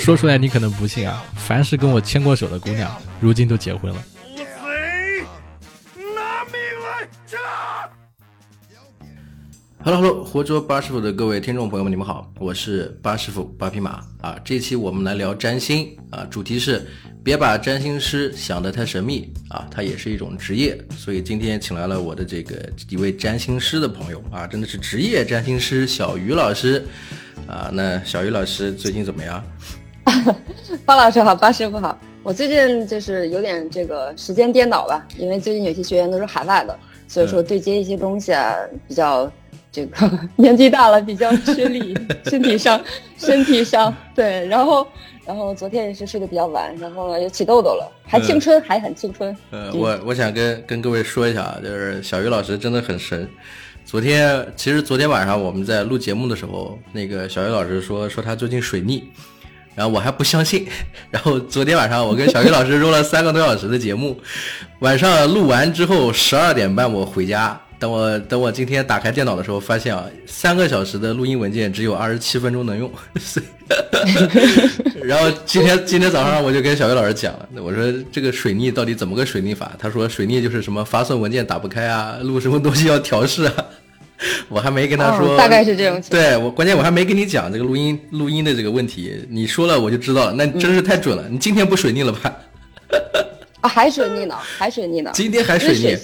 说出来你可能不信啊，凡是跟我牵过手的姑娘，如今都结婚了。Hello，Hello，活捉八师傅的各位听众朋友们，你们好，我是八师傅八匹马啊。这期我们来聊占星啊，主题是别把占星师想得太神秘啊，它也是一种职业。所以今天请来了我的这个一位占星师的朋友啊，真的是职业占星师小鱼老师啊。那小鱼老师最近怎么样？方老师好，八师傅好。我最近就是有点这个时间颠倒吧，因为最近有些学员都是海外的，所以说对接一些东西啊比较。这个年纪大了比较吃力，身体上，身体上对，然后，然后昨天也是睡得比较晚，然后呢又起痘痘了，还青春，还很青春。呃，我我想跟跟各位说一下啊，就是小鱼老师真的很神。昨天其实昨天晚上我们在录节目的时候，那个小鱼老师说说他最近水逆，然后我还不相信。然后昨天晚上我跟小鱼老师录了三个多小时的节目，晚上录完之后十二点半我回家。等我等我今天打开电脑的时候，发现啊，三个小时的录音文件只有二十七分钟能用。然后今天今天早上我就跟小月老师讲了，我说这个水逆到底怎么个水逆法？他说水逆就是什么发送文件打不开啊，录什么东西要调试啊。我还没跟他说，大概是这种。对我关键我还没跟你讲这个录音录音的这个问题，你说了我就知道了，那真是太准了。你今天不水逆了吧？啊，还水逆呢，还水逆呢。今天还水逆。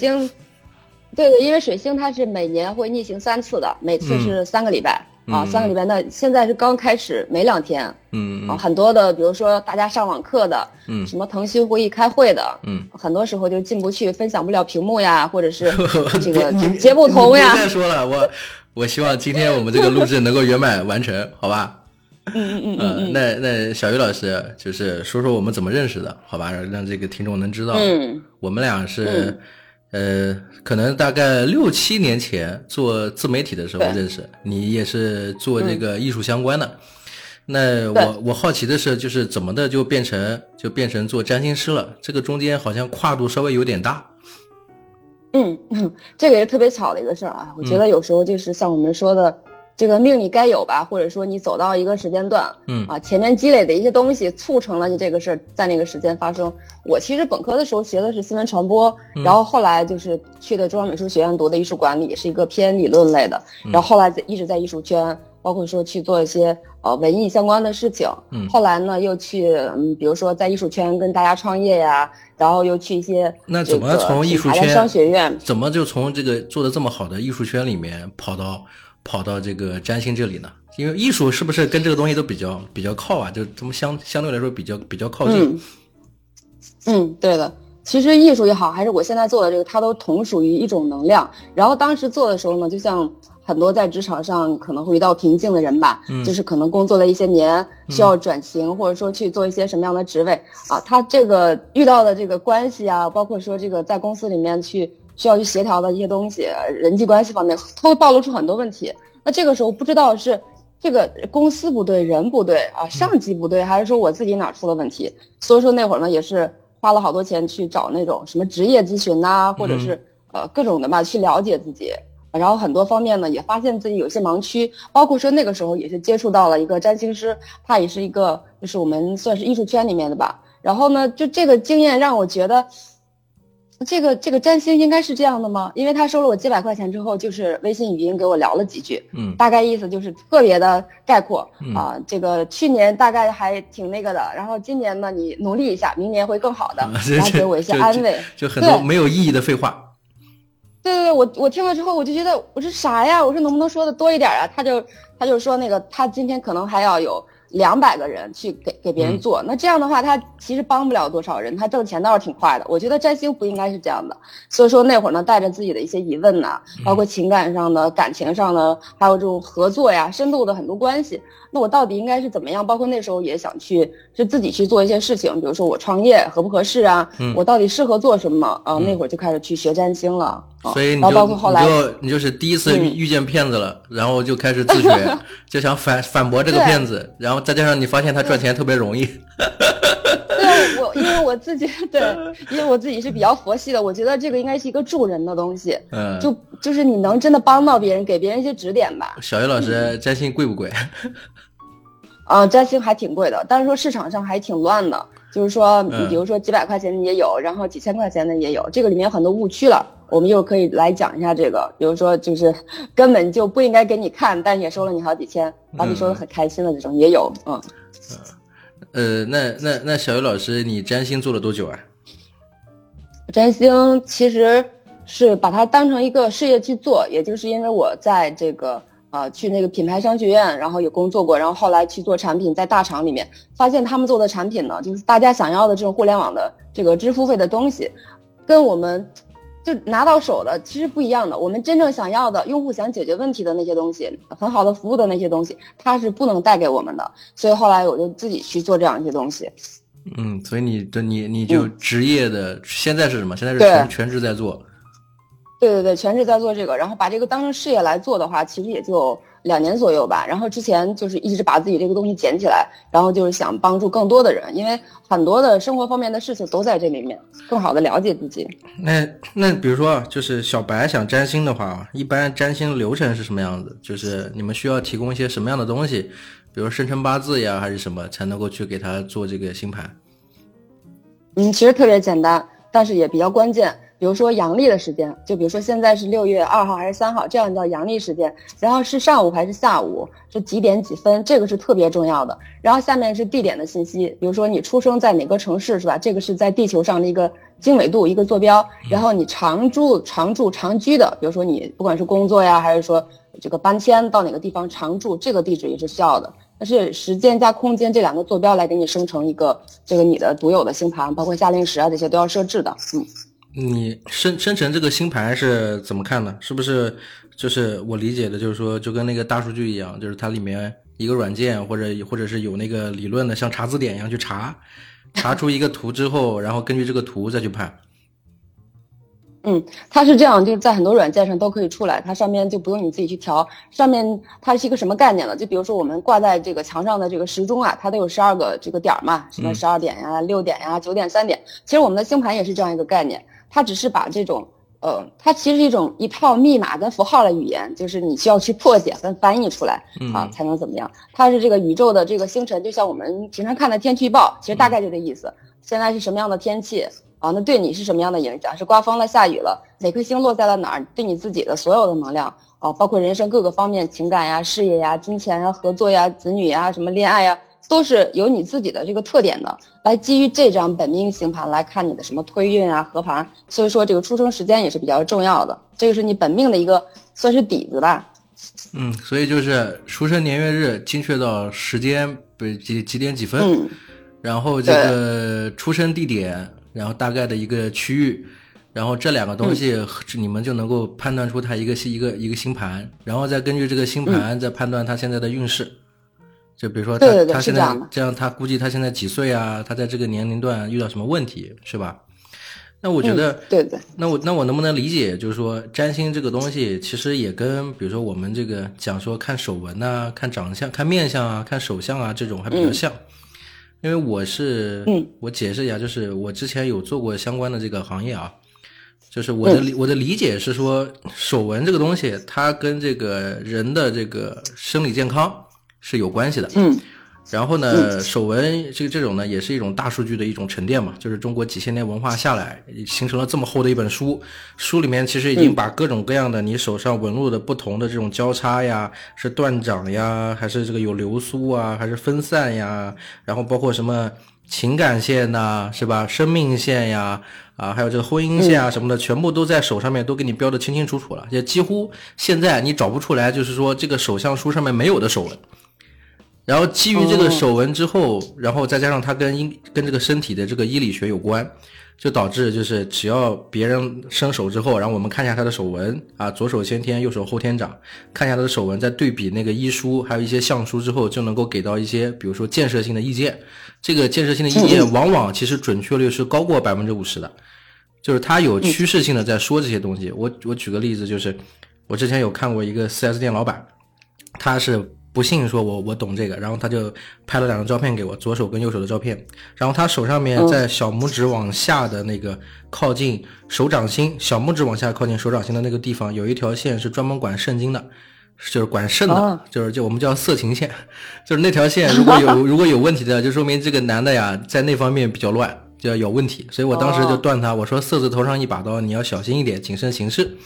对对，因为水星它是每年会逆行三次的，每次是三个礼拜啊，三个礼拜。那现在是刚开始，没两天，嗯啊，很多的，比如说大家上网课的，嗯，什么腾讯会议开会的，嗯，很多时候就进不去，分享不了屏幕呀，或者是 这个接不通呀。别再说了，我我希望今天我们这个录制能够圆满完成，好吧？嗯嗯嗯嗯。那那小鱼老师就是说说我们怎么认识的，好吧？让这个听众能知道，嗯，我们俩是。呃，可能大概六七年前做自媒体的时候认识你，也是做这个艺术相关的。那我我好奇的是，就是怎么的就变成就变成做占星师了？这个中间好像跨度稍微有点大。嗯，这个也是特别巧的一个事儿啊。我觉得有时候就是像我们说的。这个命你该有吧，或者说你走到一个时间段，嗯啊，前面积累的一些东西促成了你这个事儿在那个时间发生。我其实本科的时候学的是新闻传播，然后后来就是去的中央美术学院读的艺术管理，是一个偏理论类的。然后后来在一直在艺术圈，包括说去做一些呃文艺相关的事情。嗯，后来呢又去嗯，比如说在艺术圈跟大家创业呀，然后又去一些那怎么从艺术圈商学院怎么就从这个做的这么好的艺术圈里面跑到？跑到这个占星这里呢？因为艺术是不是跟这个东西都比较比较靠啊？就这么相相对来说比较比较靠近。嗯，对的。其实艺术也好，还是我现在做的这个，它都同属于一种能量。然后当时做的时候呢，就像很多在职场上可能会遇到瓶颈的人吧，就是可能工作了一些年，需要转型，或者说去做一些什么样的职位啊？他这个遇到的这个关系啊，包括说这个在公司里面去。需要去协调的一些东西，人际关系方面，它会暴露出很多问题。那这个时候不知道是这个公司不对，人不对啊，上级不对，还是说我自己哪出了问题？所以说那会儿呢，也是花了好多钱去找那种什么职业咨询呐，或者是呃各种的吧，去了解自己。然后很多方面呢，也发现自己有些盲区，包括说那个时候也是接触到了一个占星师，他也是一个就是我们算是艺术圈里面的吧。然后呢，就这个经验让我觉得。这个这个占星应该是这样的吗？因为他收了我几百块钱之后，就是微信语音给我聊了几句，嗯，大概意思就是特别的概括啊。这个去年大概还挺那个的，然后今年呢，你努力一下，明年会更好的，然后给我一些安慰，就很多没有意义的废话。对对对，我我听了之后，我就觉得我说啥呀？我说能不能说的多一点啊？他就他就说那个他今天可能还要有。两百个人去给给别人做，那这样的话，他其实帮不了多少人，他挣钱倒是挺快的。我觉得占星不应该是这样的，所以说那会儿呢，带着自己的一些疑问呐，包括情感上的、感情上的，还有这种合作呀、深度的很多关系。那我到底应该是怎么样？包括那时候也想去，就自己去做一些事情，比如说我创业合不合适啊？我到底适合做什么啊？那会儿就开始去学占星了。所以你就你就你就是第一次遇遇见骗子了，然后就开始自学，就想反反驳这个骗子，然后再加上你发现他赚钱特别容易。对，我因为我自己 对，因为我自己是比较佛系的，我觉得这个应该是一个助人的东西。嗯，就就是你能真的帮到别人，给别人一些指点吧。小鱼老师占星贵不贵？啊，占星还挺贵的，但是说市场上还挺乱的，就是说，比如说几百块钱的也有，然后几千块钱的也有，这个里面有很多误区了。我们又可以来讲一下这个，比如说就是根本就不应该给你看，但也收了你好几千，把你收的很开心的这种也有，嗯。呃，那那那小鱼老师，你占星做了多久啊？占星其实是把它当成一个事业去做，也就是因为我在这个呃去那个品牌商学院，然后也工作过，然后后来去做产品，在大厂里面发现他们做的产品呢，就是大家想要的这种互联网的这个支付费的东西，跟我们。就拿到手的其实不一样的，我们真正想要的用户想解决问题的那些东西，很好的服务的那些东西，它是不能带给我们的。所以后来我就自己去做这样一些东西。嗯，所以你这你你就职业的现在是什么？现在是全全职在做。对对对，全职在做这个，然后把这个当成事业来做的话，其实也就。两年左右吧，然后之前就是一直把自己这个东西捡起来，然后就是想帮助更多的人，因为很多的生活方面的事情都在这里面，更好的了解自己。那那比如说，就是小白想占星的话，一般占星流程是什么样子？就是你们需要提供一些什么样的东西，比如生辰八字呀，还是什么，才能够去给他做这个星盘？嗯，其实特别简单，但是也比较关键。比如说阳历的时间，就比如说现在是六月二号还是三号，这样叫阳历时间。然后是上午还是下午，是几点几分，这个是特别重要的。然后下面是地点的信息，比如说你出生在哪个城市，是吧？这个是在地球上的一个经纬度，一个坐标。然后你常住、常住、常居的，比如说你不管是工作呀，还是说这个搬迁到哪个地方常住，这个地址也是需要的。但是时间加空间这两个坐标来给你生成一个这个你的独有的星盘，包括夏令时啊这些都要设置的，嗯。你生生成这个星盘是怎么看的？是不是就是我理解的，就是说就跟那个大数据一样，就是它里面一个软件或者或者是有那个理论的，像查字典一样去查，查出一个图之后，然后根据这个图再去判。嗯，它是这样，就是在很多软件上都可以出来，它上面就不用你自己去调。上面它是一个什么概念呢？就比如说我们挂在这个墙上的这个时钟啊，它都有十二个这个点儿嘛，什么十二点呀、六点呀、九点、三点。其实我们的星盘也是这样一个概念。它只是把这种，呃，它其实是一种一套密码跟符号的语言，就是你需要去破解跟翻译出来啊，才能怎么样？它是这个宇宙的这个星辰，就像我们平常看的天气预报，其实大概就这意思。现在是什么样的天气啊？那对你是什么样的影响？是刮风了、下雨了？哪颗星落在了哪儿？对你自己的所有的能量啊，包括人生各个方面，情感呀、事业呀、金钱呀、合作呀、子女呀、什么恋爱呀。都是有你自己的这个特点的，来基于这张本命星盘来看你的什么推运啊、合盘，所以说这个出生时间也是比较重要的，这个是你本命的一个算是底子吧。嗯，所以就是出生年月日精确到时间不几几点几分，嗯然后这个出生地点，然后大概的一个区域，然后这两个东西你们就能够判断出它一个一个一个星盘，然后再根据这个星盘再判断它现在的运势。就比如说他他现在这样，他估计他现在几岁啊？他在这个年龄段遇到什么问题是吧？那我觉得，对对。那我那我能不能理解，就是说占星这个东西其实也跟比如说我们这个讲说看手纹呐、看长相、看面相啊、看手相啊这种还比较像。因为我是，我解释一下，就是我之前有做过相关的这个行业啊，就是我的我的理解是说，手纹这个东西它跟这个人的这个生理健康。是有关系的，嗯，然后呢，手纹这个这种呢，也是一种大数据的一种沉淀嘛，就是中国几千年文化下来，形成了这么厚的一本书，书里面其实已经把各种各样的你手上纹路的不同的这种交叉呀，是断掌呀，还是这个有流苏啊，还是分散呀，然后包括什么情感线呐，是吧？生命线呀，啊，还有这个婚姻线啊什么的，全部都在手上面都给你标的清清楚楚了，也几乎现在你找不出来，就是说这个手相书上面没有的手纹。然后基于这个手纹之后，然后再加上它跟医跟这个身体的这个医理学有关，就导致就是只要别人伸手之后，然后我们看一下他的手纹啊，左手先天，右手后天掌，看一下他的手纹，再对比那个医书还有一些相书之后，就能够给到一些比如说建设性的意见。这个建设性的意见往往其实准确率是高过百分之五十的，就是他有趋势性的在说这些东西。我我举个例子，就是我之前有看过一个 4S 店老板，他是。不信说我我懂这个，然后他就拍了两张照片给我，左手跟右手的照片，然后他手上面在小拇指往下的那个靠近手掌心，小拇指往下靠近手掌心的那个地方有一条线是专门管肾经的，就是管肾的，哦。就是就我们叫色情线，就是那条线如果有 如果有问题的，就说明这个男的呀在那方面比较乱，就要有问题。所以我当时就哦。断他，我说色字头上一把刀，你要小心一点，谨慎行事。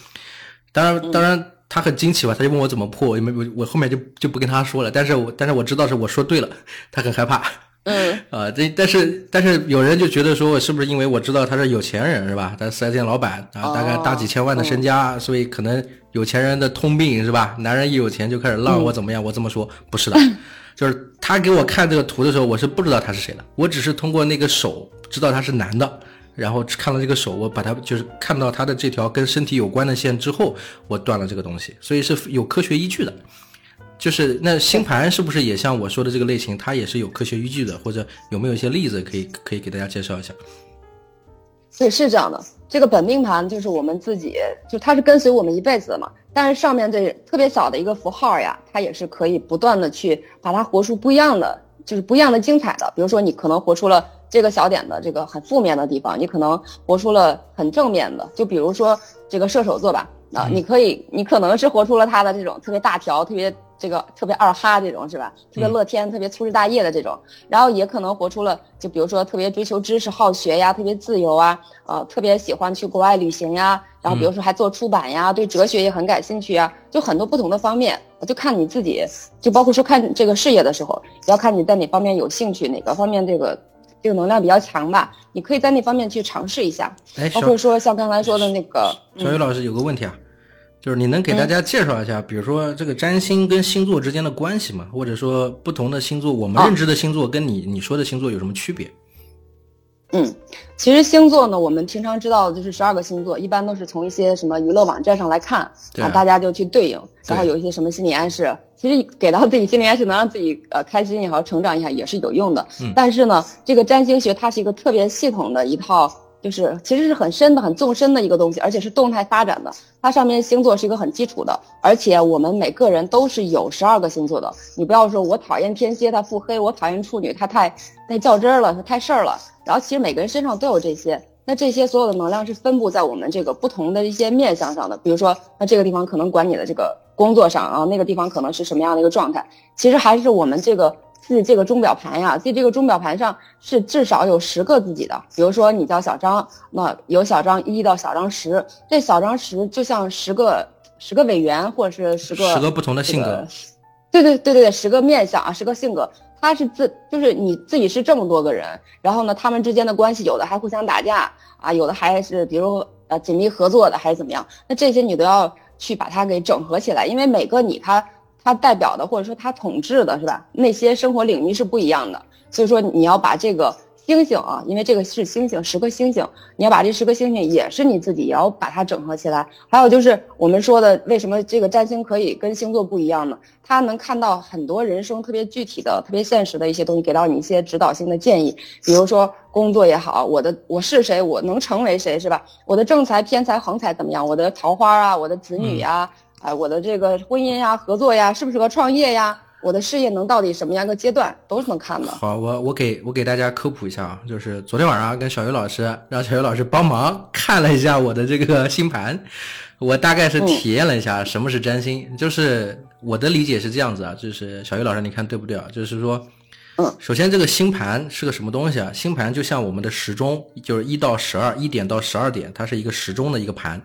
当然，当然他很惊奇吧，他就问我怎么破，我没我我后面就就不跟他说了。但是我但是我知道是我说对了，他很害怕。嗯，啊，这但是但是有人就觉得说我是不是因为我知道他是有钱人是吧？他四 S 店老板啊，大概大几千万的身家，所以可能有钱人的通病是吧？男人一有钱就开始浪我怎么样？我这么说不是的，就是他给我看这个图的时候，我是不知道他是谁的，我只是通过那个手知道他是男的。然后看了这个手，我把它就是看到它的这条跟身体有关的线之后，我断了这个东西，所以是有科学依据的。就是那星盘是不是也像我说的这个类型，它也是有科学依据的，或者有没有一些例子可以可以给大家介绍一下？对，是这样的。这个本命盘就是我们自己，就它是跟随我们一辈子的嘛。但是上面这特别小的一个符号呀，它也是可以不断的去把它活出不一样的，就是不一样的精彩的。比如说，你可能活出了这个小点的这个很负面的地方，你可能活出了很正面的。就比如说这个射手座吧，啊，你可以，你可能是活出了他的这种特别大条、特别这个特别二哈这种是吧？特别乐天、特别粗枝大叶的这种，然后也可能活出了，就比如说特别追求知识、好学呀，特别自由啊，呃，特别喜欢去国外旅行呀，然后比如说还做出版呀，对哲学也很感兴趣啊，就很多不同的方面，就看你自己，就包括说看这个事业的时候，要看你在哪方面有兴趣，哪个方面这个这个能量比较强吧，你可以在那方面去尝试一下，哎，小包括说像刚才说的那个，小雨老师有个问题啊，就是你能给大家介绍一下，比如说这个占星跟星座之间的关系吗？或者说不同的星座，我们啊认知的星座跟你你说的星座有什么区别？嗯，其实星座呢，我们平常知道的就是十二个星座，一般都是从一些什么娱乐网站上来看，啊，大家就去对应，然后有一些什么心理暗示，其实给到自己心理暗示，能让自己呃开心也好，成长一下也是有用的。嗯。但是呢，这个占星学它是一个特别系统的一套，就是其实是很深的、很纵深的一个东西，而且是动态发展的。它上面星座是一个很基础的，而且我们每个人都是有十二个星座的。你不要说我讨厌天蝎，它腹黑；我讨厌处女，它太太较真儿了，它太事儿了。然后其实每个人身上都有这些，那这些所有的能量是分布在我们这个不同的一些面向上的。比如说，那这个地方可能管你的这个工作上啊，那个地方可能是什么样的一个状态。其实还是我们这个自己这个钟表盘呀，自己这个钟表盘上是至少有十个自己的。比如说你叫小张，那有小张一到小张十，这小张十就像十个十个委员或者是十个十个不同的性格这个，对对对对对，十个面相啊，十个性格，他是自就是你自己是这么多个人，然后呢，他们之间的关系有的还互相打架啊，有的还是比如呃紧密合作的，还是怎么样？那这些你都要去把它给整合起来，因为每个你他它代表的或者说它统治的是吧？那些生活领域是不一样的，所以说你要把这个星星啊，因为这个是星星，十颗星星，你要把这十颗星星也是你自己也要把它整合起来。还有就是我们说的，为什么这个占星可以跟星座不一样呢？它能看到很多人生特别具体的、特别现实的一些东西，给到你一些指导性的建议。比如说工作也好，我的我是谁，我能成为谁，是吧？我的正财、偏财、横财怎么样？我的桃花啊，我的子女呀、啊，我的这个婚姻呀、合作呀，适不适合创业呀？我的事业能到底什么样一个阶段，都是能看的。好，我我给我给大家科普一下啊，就是昨天晚上跟小鱼老师让小鱼老师帮忙看了一下我的这个星盘，我大概是体验了一下什么是占星，就是我的理解是这样子啊，就是小鱼老师你看对不对啊？就是说，嗯，首先这个星盘是个什么东西啊？星盘就像我们的时钟，就是一到十二，一点到十二点，它是一个时钟的一个盘。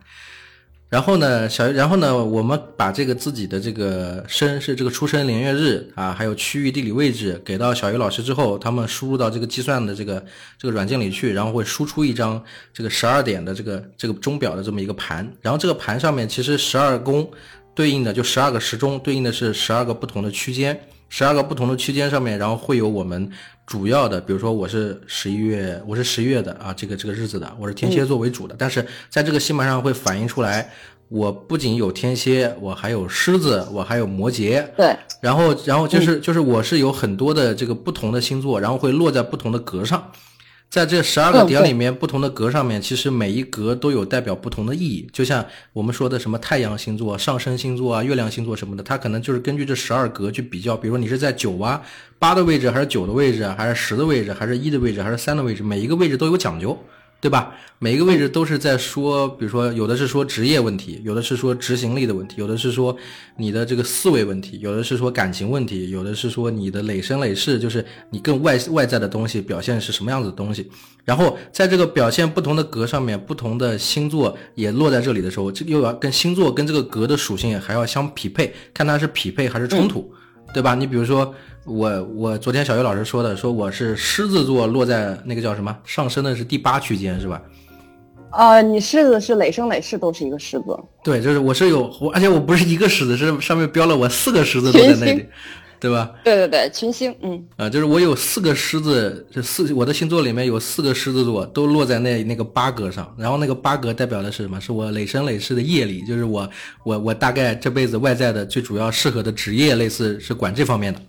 然后呢，小，然后呢，我们把这个自己的这个生是这个出生年月日啊，还有区域地理位置给到小鱼老师之后，他们输入到这个计算的这个这个软件里去，然后会输出一张这个十二点的这个这个钟表的这么一个盘，然后这个盘上面其实十二宫对应的就十二个时钟，对应的是十二个不同的区间，十二个不同的区间上面，然后会有我们主要的，比如说我是十一月，我是十一月的啊，这个这个日子的，我是天蝎座为主的，但是在这个星盘上会反映出来，我不仅有天蝎，我还有狮子，我还有摩羯，对，然后然后就是就是我是有很多的这个不同的星座，然后会落在不同的格上。在这十二个点里面，不同的格上面，其实每一格都有代表不同的意义。就像我们说的什么太阳星座、上升星座啊、月亮星座什么的，它可能就是根据这十二格去比较。比如说你是在九啊、八的位置，还是九的位置，还是十的位置，还是一的位置，还是三的位置，每一个位置都有讲究对吧？每一个位置都是在说，比如说有的是说职业问题，有的是说执行力的问题，有的是说你的这个思维问题，有的是说感情问题，有的是说你的累生累世，就是你更外外在的东西表现是什么样子的东西。然后在这个表现不同的格上面，不同的星座也落在这里的时候，这又要跟星座跟这个格的属性还要相匹配，看它是匹配还是冲突，对吧？你比如说。我我昨天小学老师说的，说我是狮子座，落在那个叫什么上升的是第八区间，是吧？啊，你狮子是累生累世都是一个狮子。对，就是我是有，而且我不是一个狮子，是上面标了我四个狮子都在那里，对吧？对对对，群星，嗯。啊，就是我有四个狮子，这四我的星座里面有四个狮子座都落在那那个八格上，然后那个八格代表的是什么？是我累生累世的业力，就是我我我大概这辈子外在的最主要适合的职业，类似是管这方面的。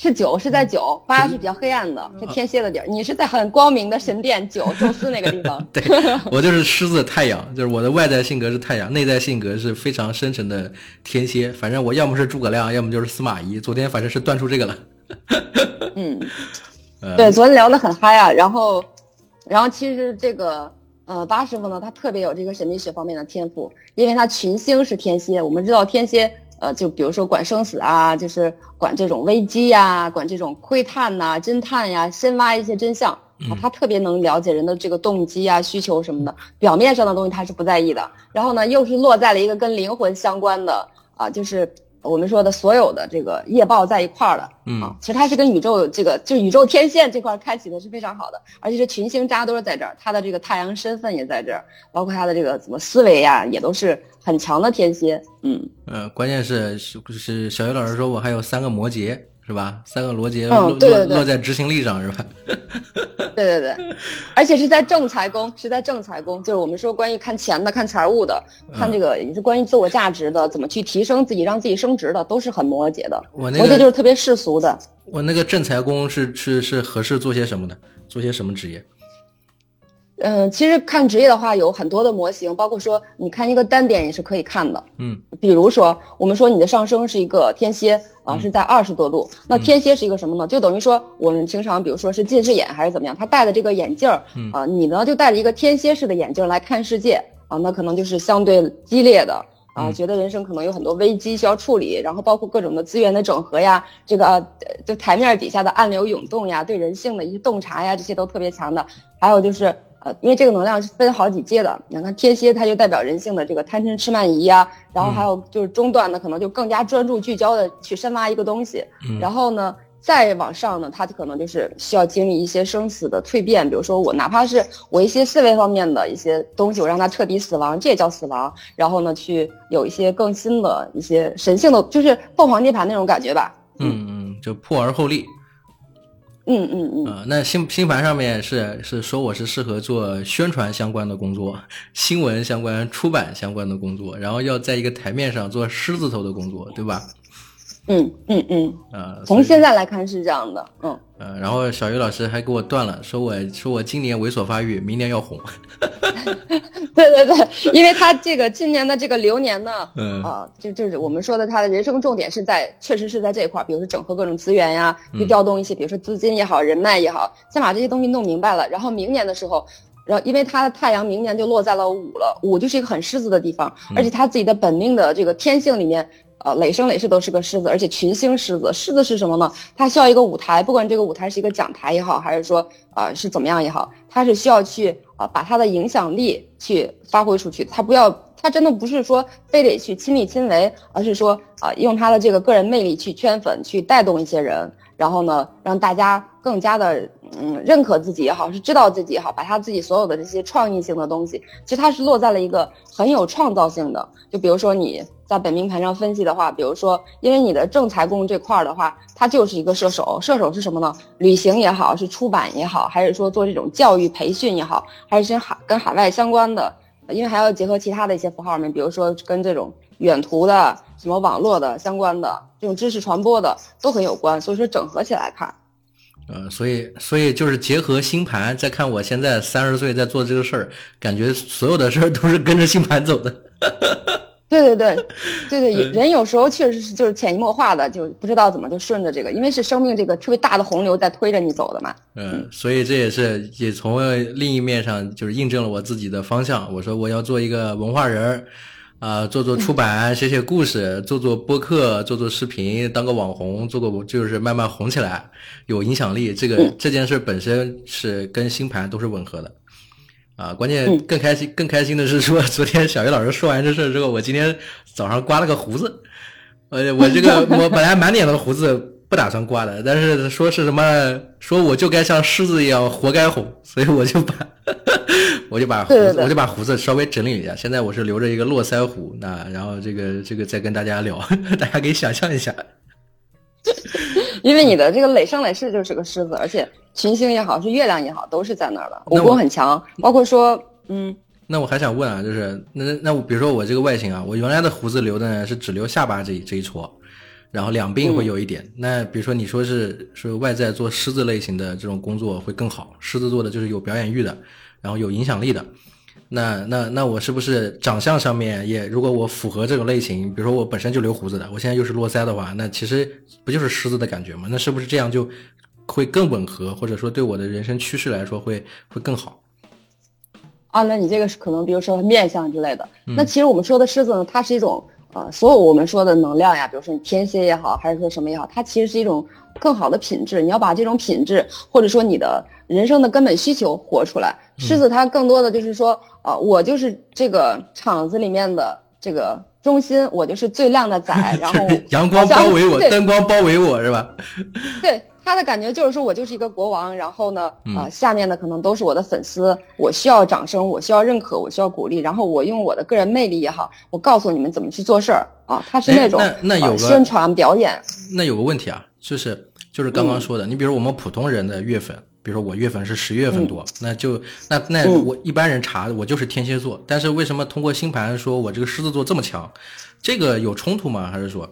是九是在九，八是比较黑暗的，是天蝎的地儿。你是在很光明的神殿九宙斯那个地方。对，我就是狮子太阳，就是我的外在性格是太阳，内在性格是非常深沉的天蝎。反正我要么是诸葛亮，要么就是司马懿。昨天反正是断出这个了。嗯，对，昨天聊得很嗨啊。然后，然后其实这个呃八师傅呢，他特别有这个神秘学方面的天赋，因为他群星是天蝎。我们知道天蝎。呃，就比如说管生死啊，就是管这种危机呀，管这种窥探呐、侦探呀，深挖一些真相啊，他特别能了解人的这个动机啊、需求什么的。表面上的东西他是不在意的，然后呢，又是落在了一个跟灵魂相关的啊，就是。我们说的所有的这个业报在一块儿的，嗯，其实他是跟宇宙这个就宇宙天线这块开启的是非常好的，而且是群星扎堆在这儿，它的这个太阳身份也在这儿，包括他的这个怎么思维呀，也都是很强的天蝎，嗯，呃，关键是是小鱼老师说我还有三个摩羯。是吧？三个罗杰落落落在执行力上，是吧？对对对，而且是在正财宫，是在正财宫，就是我们说关于看钱的、看财务的、看这个也是关于自我价值的，怎么去提升自己、让自己升值的，都是很摩羯的。我那个摩羯就是特别世俗的。我那个正财宫是是是合适做些什么的？做些什么职业？嗯，其实看职业的话有很多的模型，包括说你看一个单点也是可以看的。嗯，比如说我们说你的上升是一个天蝎啊，是在二十多度，那天蝎是一个什么呢？就等于说我们平常比如说是近视眼还是怎么样，他戴的这个眼镜儿啊，你呢就戴着一个天蝎式的眼镜来看世界啊，那可能就是相对激烈的。啊，觉得人生可能有很多危机需要处理，然后包括各种的资源的整合呀，这个就台面底下的暗流涌动呀，对人性的一些洞察呀，这些都特别强的，还有就是。呃，因为这个能量是分好几阶的，你看天蝎，它就代表人性的这个贪嗔痴慢疑啊，然后还有就是中段的可能就更加专注聚焦的去深挖一个东西，然后呢，再往上呢，它可能就是需要经历一些生死的蜕变，比如说我哪怕是我一些思维方面的一些东西，我让它彻底死亡，这也叫死亡，然后呢，去有一些更新的一些神性的，就是凤凰涅槃那种感觉吧。嗯嗯，就破而后立。嗯嗯嗯，呃，那星星盘上面是是说我是适合做宣传相关的工作，新闻相关、出版相关的工作，然后要在一个台面上做狮子头的工作，对吧？嗯嗯嗯，呃，从现在来看是这样的，嗯，呃，然后小鱼老师还给我断了，说我说我今年猥琐发育，明年要红。对对对，因为他这个今年的这个流年呢，嗯啊，就就是我们说的他的人生重点是在，确实是在这一块，比如说整合各种资源呀，去调动一些，比如说资金也好，人脉也好，先把这些东西弄明白了，然后明年的时候，然后因为他的太阳明年就落在了五了，五就是一个很狮子的地方，而且他自己的本命的这个天性里面。呃，累生累世都是个狮子，而且群星狮子。狮子是什么呢？它需要一个舞台，不管这个舞台是一个讲台也好，还是说啊是怎么样也好，它是需要去啊把它的影响力去发挥出去。它不要，它真的不是说非得去亲力亲为，而是说啊用它的这个个人魅力去圈粉，去带动一些人，然后呢让大家更加的嗯认可自己也好，是知道自己也好，把他自己所有的这些创意性的东西，其实它是落在了一个很有创造性的。就比如说你。在本命盘上分析的话，比如说，因为你的正财宫这块儿的话，它就是一个射手。射手是什么呢？旅行也好，是出版也好，还是说做这种教育培训也好，还是跟海跟海外相关的，因为还要结合其他的一些符号面，比如说跟这种远途的、什么网络的相关的这种知识传播的都很有关。所以说整合起来看，呃，所以所以就是结合星盘再看我现在三十岁在做这个事儿，感觉所有的事儿都是跟着星盘走的。对对对，对对，人有时候确实是就是潜移默化的，就不知道怎么就顺着这个，因为是生命这个特别大的洪流在推着你走的嘛。嗯，所以这也是也从另一面上就是印证了我自己的方向。我说我要做一个文化人儿，啊，做做出版，写写故事，做做播客，做做视频，当个网红，做个就是慢慢红起来，有影响力。这个这件事本身是跟星盘都是吻合的。啊，关键更开心，更开心的是说，昨天小鱼老师说完这事之后，我今天早上刮了个胡子，呃，我这个 我本来满脸的胡子不打算刮的，但是说是什么，说我就该像狮子一样活该红，所以我就把 我就把胡子我就把胡子稍微整理一下，现在我是留着一个络腮胡，那然后这个这个再跟大家聊，大家可以想象一下。因为你的这个累生累世就是个狮子，而且群星也好，是月亮也好，都是在那儿的，武功很强。包括说，嗯，那我还想问啊，就是那那我比如说我这个外形啊，我原来的胡子留的呢是只留下巴这一这一撮，然后两鬓会有一点。那比如说你说是是外在做狮子类型的这种工作会更好，狮子座的就是有表演欲的，然后有影响力的。那那那我是不是长相上面也，如果我符合这种类型，比如说我本身就留胡子的，我现在又是络腮的话，那其实不就是狮子的感觉吗？那是不是这样就会更吻合，或者说对我的人生趋势来说会会更好？啊，那你这个是可能，比如说面相之类的。那其实我们说的狮子呢，它是一种呃，所有我们说的能量呀，比如说你天蝎也好，还是说什么也好，它其实是一种更好的品质。你要把这种品质，或者说你的人生的根本需求活出来。狮子它更多的就是说。啊，我就是这个场子里面的这个中心，我就是最亮的仔，然后阳光包围我，灯光包围我是吧？对他的感觉就是说我就是一个国王，然后呢，啊，下面的可能都是我的粉丝，我需要掌声，我需要认可，我需要鼓励，然后我用我的个人魅力也好，我告诉你们怎么去做事儿啊，他是那种那那有个宣传表演，那有个问题啊，就是就是刚刚说的，你比如我们普通人的月份。比如说我月份是十月份多，那就那那我一般人查我就是天蝎座，但是为什么通过星盘说我这个狮子座这么强？这个有冲突吗？还是说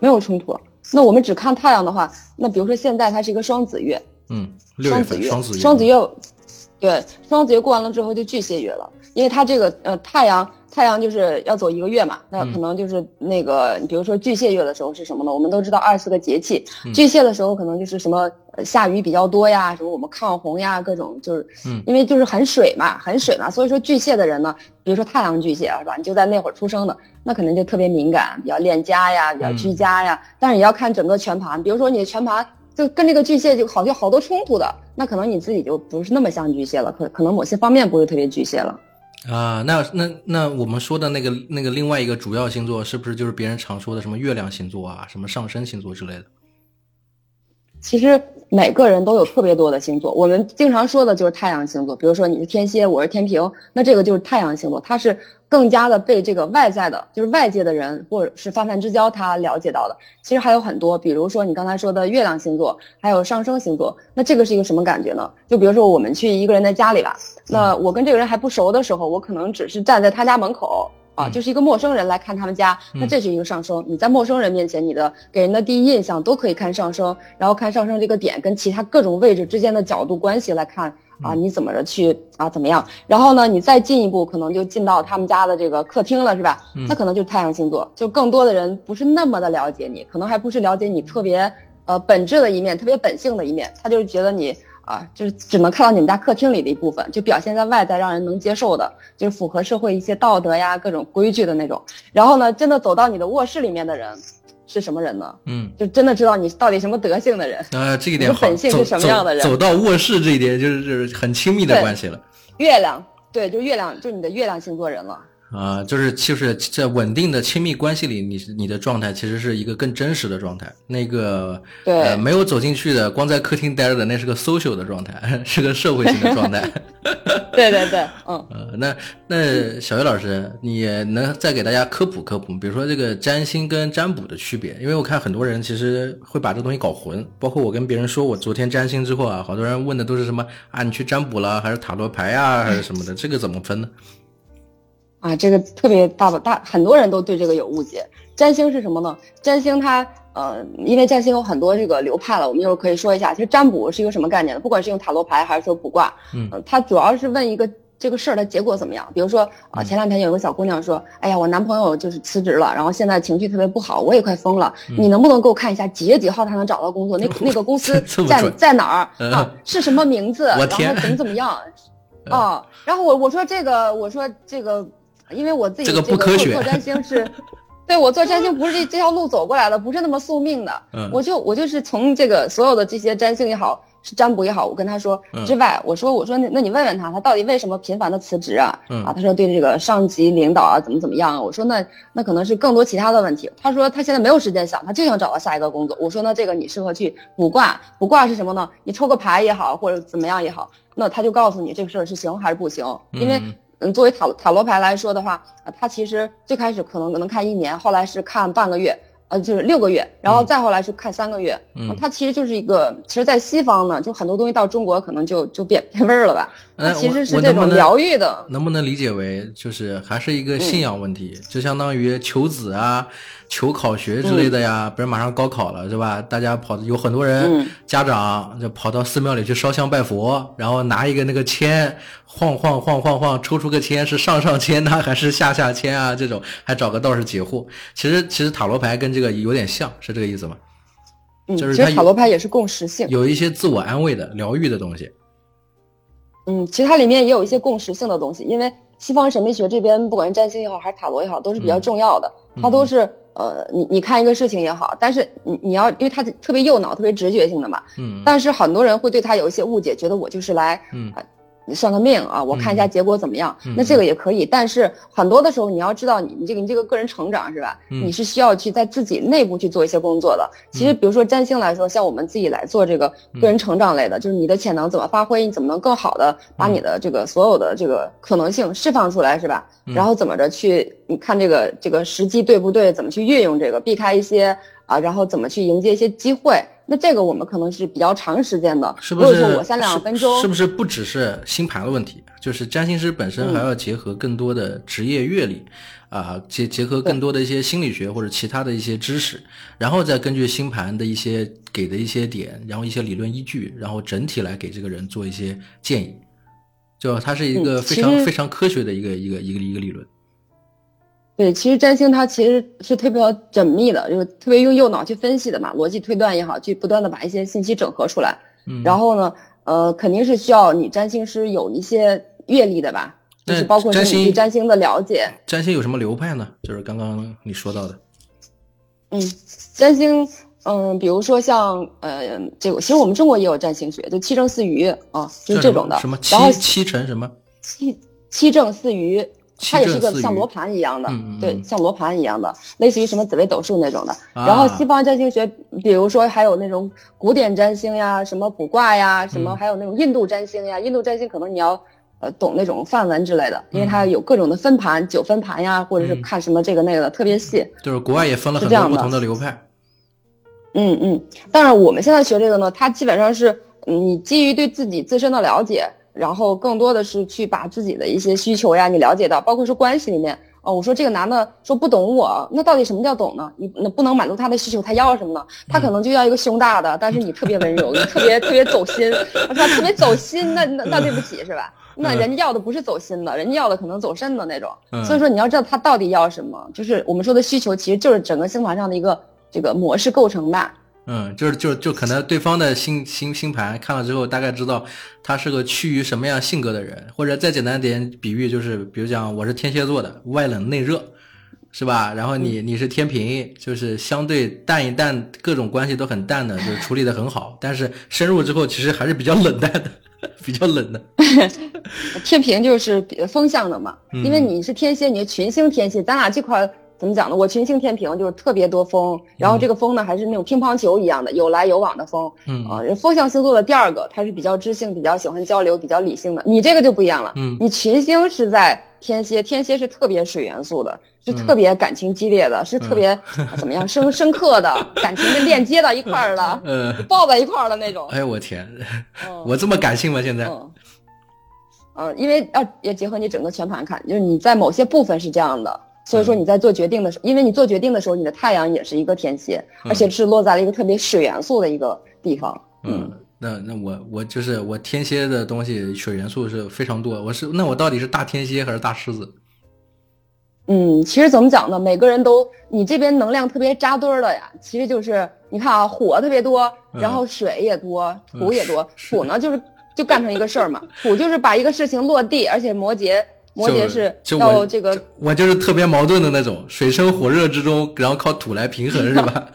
没有冲突？那我们只看太阳的话，那比如说现在它是一个双子月，嗯，双子月，双子月，双子月，对，双子月过完了之后就巨蟹月了，因为它这个呃太阳。太阳就是要走一个月嘛，那可能就是那个，比如说巨蟹月的时候是什么呢？我们都知道二十四个节气，巨蟹的时候可能就是什么下雨比较多呀，什么我们抗洪呀，各种就是，因为就是很水嘛，很水嘛，所以说巨蟹的人呢，比如说太阳巨蟹是吧？你就在那会儿出生的，那可能就特别敏感，比较恋家呀，比较居家呀。但是也要看整个全盘，比如说你的全盘就跟这个巨蟹就好像好多冲突的，那可能你自己就不是那么像巨蟹了，可可能某些方面不是特别巨蟹了。啊，那那那我们说的那个那个另外一个主要星座，是不是就是别人常说的什么月亮星座啊，什么上升星座之类的？其实每个人都有特别多的星座，我们经常说的就是太阳星座。比如说你是天蝎，我是天平，那这个就是太阳星座，它是更加的被这个外在的，就是外界的人或者是泛泛之交他了解到的。其实还有很多，比如说你刚才说的月亮星座，还有上升星座，那这个是一个什么感觉呢？就比如说我们去一个人的家里吧，那我跟这个人还不熟的时候，我可能只是站在他家门口。啊，就是一个陌生人来看他们家，那这是一个上升。你在陌生人面前，你的给人的第一印象都可以看上升，然后看上升这个点跟其他各种位置之间的角度关系来看啊，你怎么着去啊怎么样？然后呢，你再进一步，可能就进到他们家的这个客厅了，是吧？那可能就是太阳星座，就更多的人不是那么的了解你，可能还不是了解你特别呃本质的一面，特别本性的一面，他就是觉得你。啊，就是只能看到你们家客厅里的一部分，就表现在外在，让人能接受的，就是符合社会一些道德呀、各种规矩的那种。然后呢，真的走到你的卧室里面的人，是什么人呢？嗯，就真的知道你到底什么德性的人。呃，这一点本性是什么样的人？走到卧室这一点，就是很亲密的关系了。月亮，对，就月亮，就你的月亮星座人了。啊，就是就是在稳定的亲密关系里，你你的状态其实是一个更真实的状态。那个对，没有走进去的，光在客厅待着的，那是个 social 的状态，是个社会性的状态。对对对，嗯。呃，那那小月老师，你能再给大家科普科普，比如说这个占星跟占卜的区别？因为我看很多人其实会把这东西搞混，包括我跟别人说我昨天占星之后啊，好多人问的都是什么啊，你去占卜了还是塔罗牌呀，还是什么的？这个怎么分呢？啊，这个特别大的大，很多人都对这个有误解。占星是什么呢？占星它，呃，因为占星有很多这个流派了，我们一会儿可以说一下。其实占卜是一个什么概念呢？不管是用塔罗牌还是说卜卦，嗯，它主要是问一个这个事儿的结果怎么样？比如说啊，前两天有个小姑娘说，哎呀，我男朋友就是辞职了，然后现在情绪特别不好，我也快疯了。你能不能给我看一下几月几号他能找到工作？那 那个公司在在哪儿啊？是什么名字？然后怎么怎么样？啊，然后我我说这个，我说这个，因为我自己这个不科学，做占星是，对我做占星不是这这条路走过来的，不是那么宿命的。我就我就是从这个所有的这些占星也好。是占卜也好，我跟他说之外，我说我说那那你问问他，他到底为什么频繁的辞职啊？啊，他说对这个上级领导啊怎么怎么样啊？我说那那可能是更多其他的问题。他说他现在没有时间想，他就想找到下一个工作。我说那这个你适合去卜卦，卜卦是什么呢？你抽个牌也好，或者怎么样也好，那他就告诉你这个事儿是行还是不行。因为嗯，作为塔塔罗牌来说的话，它其实最开始可能能看一年，后来是看半个月。呃，就是六个月，然后再后来是看三个月。嗯，它其实就是一个，其实，在西方呢，就很多东西到中国可能就就变变味儿了吧。它其实是这种疗愈的。能不能理解为，就是还是一个信仰问题，就相当于求子啊。求考学之类的呀，不是马上高考了是吧？大家跑有很多人家长就跑到寺庙里去烧香拜佛，然后拿一个那个签晃晃晃晃晃，抽出个签是上上签呢还是下下签啊？这种还找个道士解惑。其实其实塔罗牌跟这个有点像是这个意思吗？嗯，其实塔罗牌也是共识性，有一些自我安慰的疗愈的东西。嗯，其实它里面也有一些共识性的东西，因为西方神秘学这边不管是占星也好，还是塔罗也好，都是比较重要的，它都是。呃，你你看一个事情也好，但是你你要，因为它特别右脑，特别直觉性的嘛，嗯，但是很多人会对他有一些误解，觉得我就是来，嗯。算个命啊，我看一下结果怎么样？那这个也可以，但是很多的时候你要知道，你你这个你这个个人成长是吧？你是需要去在自己内部去做一些工作的。其实，比如说占星来说，像我们自己来做这个个人成长类的，就是你的潜能怎么发挥，你怎么能更好的把你的这个所有的这个可能性释放出来是吧？然后怎么着去你看这个这个时机对不对？怎么去运用这个，避开一些啊，然后怎么去迎接一些机会？那这个我们可能是比较长时间的，是不是？我三两分钟，是不是不只是星盘的问题？就是占星师本身还要结合更多的职业阅历，啊，结结合更多的一些心理学或者其他的一些知识，然后再根据星盘的一些给的一些点，然后一些理论依据，然后整体来给这个人做一些建议，就它是一个非常非常科学的一个一个一个一个理论。对，其实占星它其实是特别缜密的，就是特别用右脑去分析的嘛，逻辑推断也好，去不断的把一些信息整合出来。嗯，然后呢，呃，肯定是需要你占星师有一些阅历的吧，就是包括你对占星的了解。占星有什么流派呢？就是刚刚你说到的。嗯，占星，嗯，比如说像呃，这个其实我们中国也有占星学，就七正四余啊，就是这种的。什么七七成什么？七七正四余。它也是个像罗盘一样的，对，像罗盘一样的，类似于什么紫微斗数那种的。然后西方占星学，比如说还有那种古典占星呀，什么卜卦呀，什么还有那种印度占星呀。印度占星可能你要呃懂那种梵文之类的，因为它有各种的分盘，九分盘呀，或者是看什么这个那个的，特别细。就是国外也分了很多不同的流派。嗯嗯，但是我们现在学这个呢，它基本上是你基于对自己自身的了解。然后更多的是去把自己的一些需求呀，你了解到，包括说关系里面哦，我说这个男的说不懂我，那到底什么叫懂呢？你那不能满足他的需求，他要什么呢？他可能就要一个胸大的，但是你特别温柔，你特别特别走心，我说特别走心，那那那对不起是吧？那人家要的不是走心的，人家要的可能走肾的那种。所以说你要知道他到底要什么，就是我们说的需求，其实就是整个星盘上的一个这个模式构成的。嗯，就是就就可能对方的星星星盘看了之后，大概知道他是个趋于什么样性格的人，或者再简单点比喻，就是比如讲我是天蝎座的，外冷内热，是吧？然后你你是天平，就是相对淡一淡，各种关系都很淡的，就是处理的很好，但是深入之后其实还是比较冷淡的，比较冷的。天平就是风向的嘛，因为你是天蝎，你是群星天蝎，咱俩这块。怎么讲呢？我群星天平就是特别多风，然后这个风呢还是那种乒乓球一样的有来有往的风。嗯啊，风象星座的第二个，它是比较知性、比较喜欢交流、比较理性的。你这个就不一样了。嗯，你群星是在天蝎，天蝎是特别水元素的，是特别感情激烈的，是特别怎么样深深刻的感情跟链接到一块儿了，嗯，抱在一块儿的那种。哎呦我天，我这么感性吗？现在？嗯，因为要要结合你整个全盘看，就是你在某些部分是这样的。所以说你在做决定的时候，因为你做决定的时候，你的太阳也是一个天蝎，而且是落在了一个特别水元素的一个地方。嗯，那那我我就是我天蝎的东西水元素是非常多，我是那我到底是大天蝎还是大狮子？嗯，其实怎么讲呢？每个人都，你这边能量特别扎堆儿的呀，其实就是你看啊，火特别多，然后水也多，土也多。土呢，就是就干成一个事儿嘛，土就是把一个事情落地，而且摩羯，摩羯是要这个，我就是特别矛盾的那种，水深火热之中，然后靠土来平衡，是吧？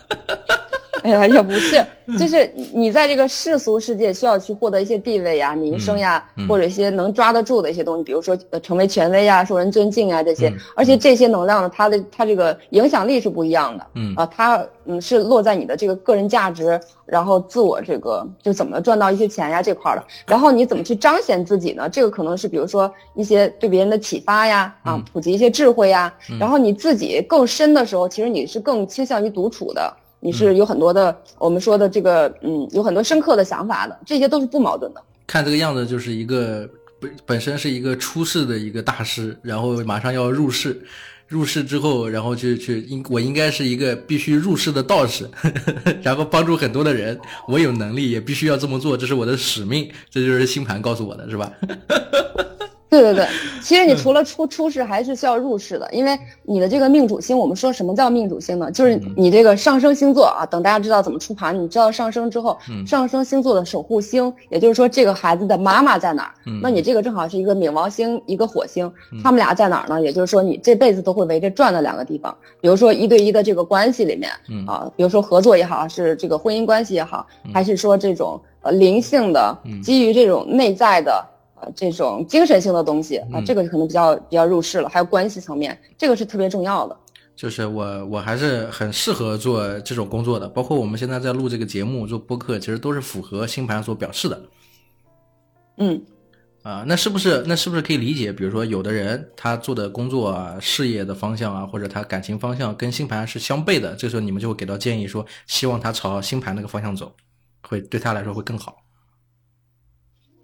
哎呀，也不是，就是你在这个世俗世界需要去获得一些地位呀、名声呀，或者一些能抓得住的一些东西，比如说呃成为权威呀、受人尊敬啊这些。而且这些能量呢，它的它这个影响力是不一样的。嗯啊，它嗯是落在你的这个个人价值，然后自我这个就怎么赚到一些钱呀这块的。然后你怎么去彰显自己呢？这个可能是比如说一些对别人的启发呀，啊，普及一些智慧呀。然后你自己更深的时候，其实你是更倾向于独处的。你是有很多的，我们说的这个，嗯，有很多深刻的想法的，这些都是不矛盾的。看这个样子，就是一个本本身是一个出世的一个大师，然后马上要入世，入世之后，然后去去应我应该是一个必须入世的道士，然后帮助很多的人，我有能力也必须要这么做，这是我的使命，这就是星盘告诉我的，是吧？对对对，其实你除了出出世，还是需要入世的，因为你的这个命主星，我们说什么叫命主星呢？就是你这个上升星座啊。等大家知道怎么出盘，你知道上升之后，上升星座的守护星，也就是说这个孩子的妈妈在哪儿？那你这个正好是一个冥王星，一个火星，他们俩在哪儿呢？也就是说你这辈子都会围着转的两个地方，比如说一对一的这个关系里面，啊，比如说合作也好，是这个婚姻关系也好，还是说这种呃灵性的，基于这种内在的。这种精神性的东西啊，这个可能比较比较入世了，还有关系层面，这个是特别重要的。就是我我还是很适合做这种工作的，包括我们现在在录这个节目做播客，其实都是符合星盘所表示的。嗯，啊，那是不是那是不是可以理解？比如说，有的人他做的工作啊、事业的方向啊，或者他感情方向跟星盘是相悖的，这时候你们就会给到建议，说希望他朝星盘那个方向走，会对他来说会更好。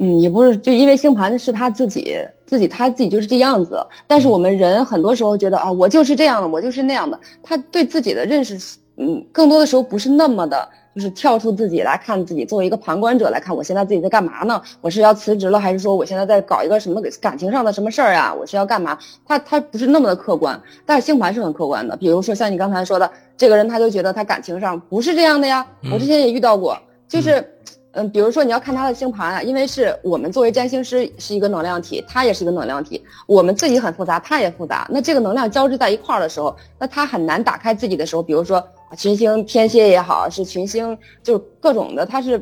嗯，也不是，就因为星盘是他自己，自己他自己就是这样子。但是我们人很多时候觉得啊，我就是这样的，我就是那样的。他对自己的认识，嗯，更多的时候不是那么的，就是跳出自己来看自己，作为一个旁观者来看，我现在自己在干嘛呢？我是要辞职了，还是说我现在在搞一个什么感情上的什么事儿啊？我是要干嘛？他他不是那么的客观，但是星盘是很客观的。比如说像你刚才说的，这个人他就觉得他感情上不是这样的呀。我之前也遇到过，就是。嗯，嗯比如说你要看他的星盘啊，因为是我们作为占星师是一个能量体，他也是一个能量体，我们自己很复杂，他也复杂。那这个能量交织在一块儿的时候，那他很难打开自己的时候，比如说群星天蝎也好，是群星就是各种的，他是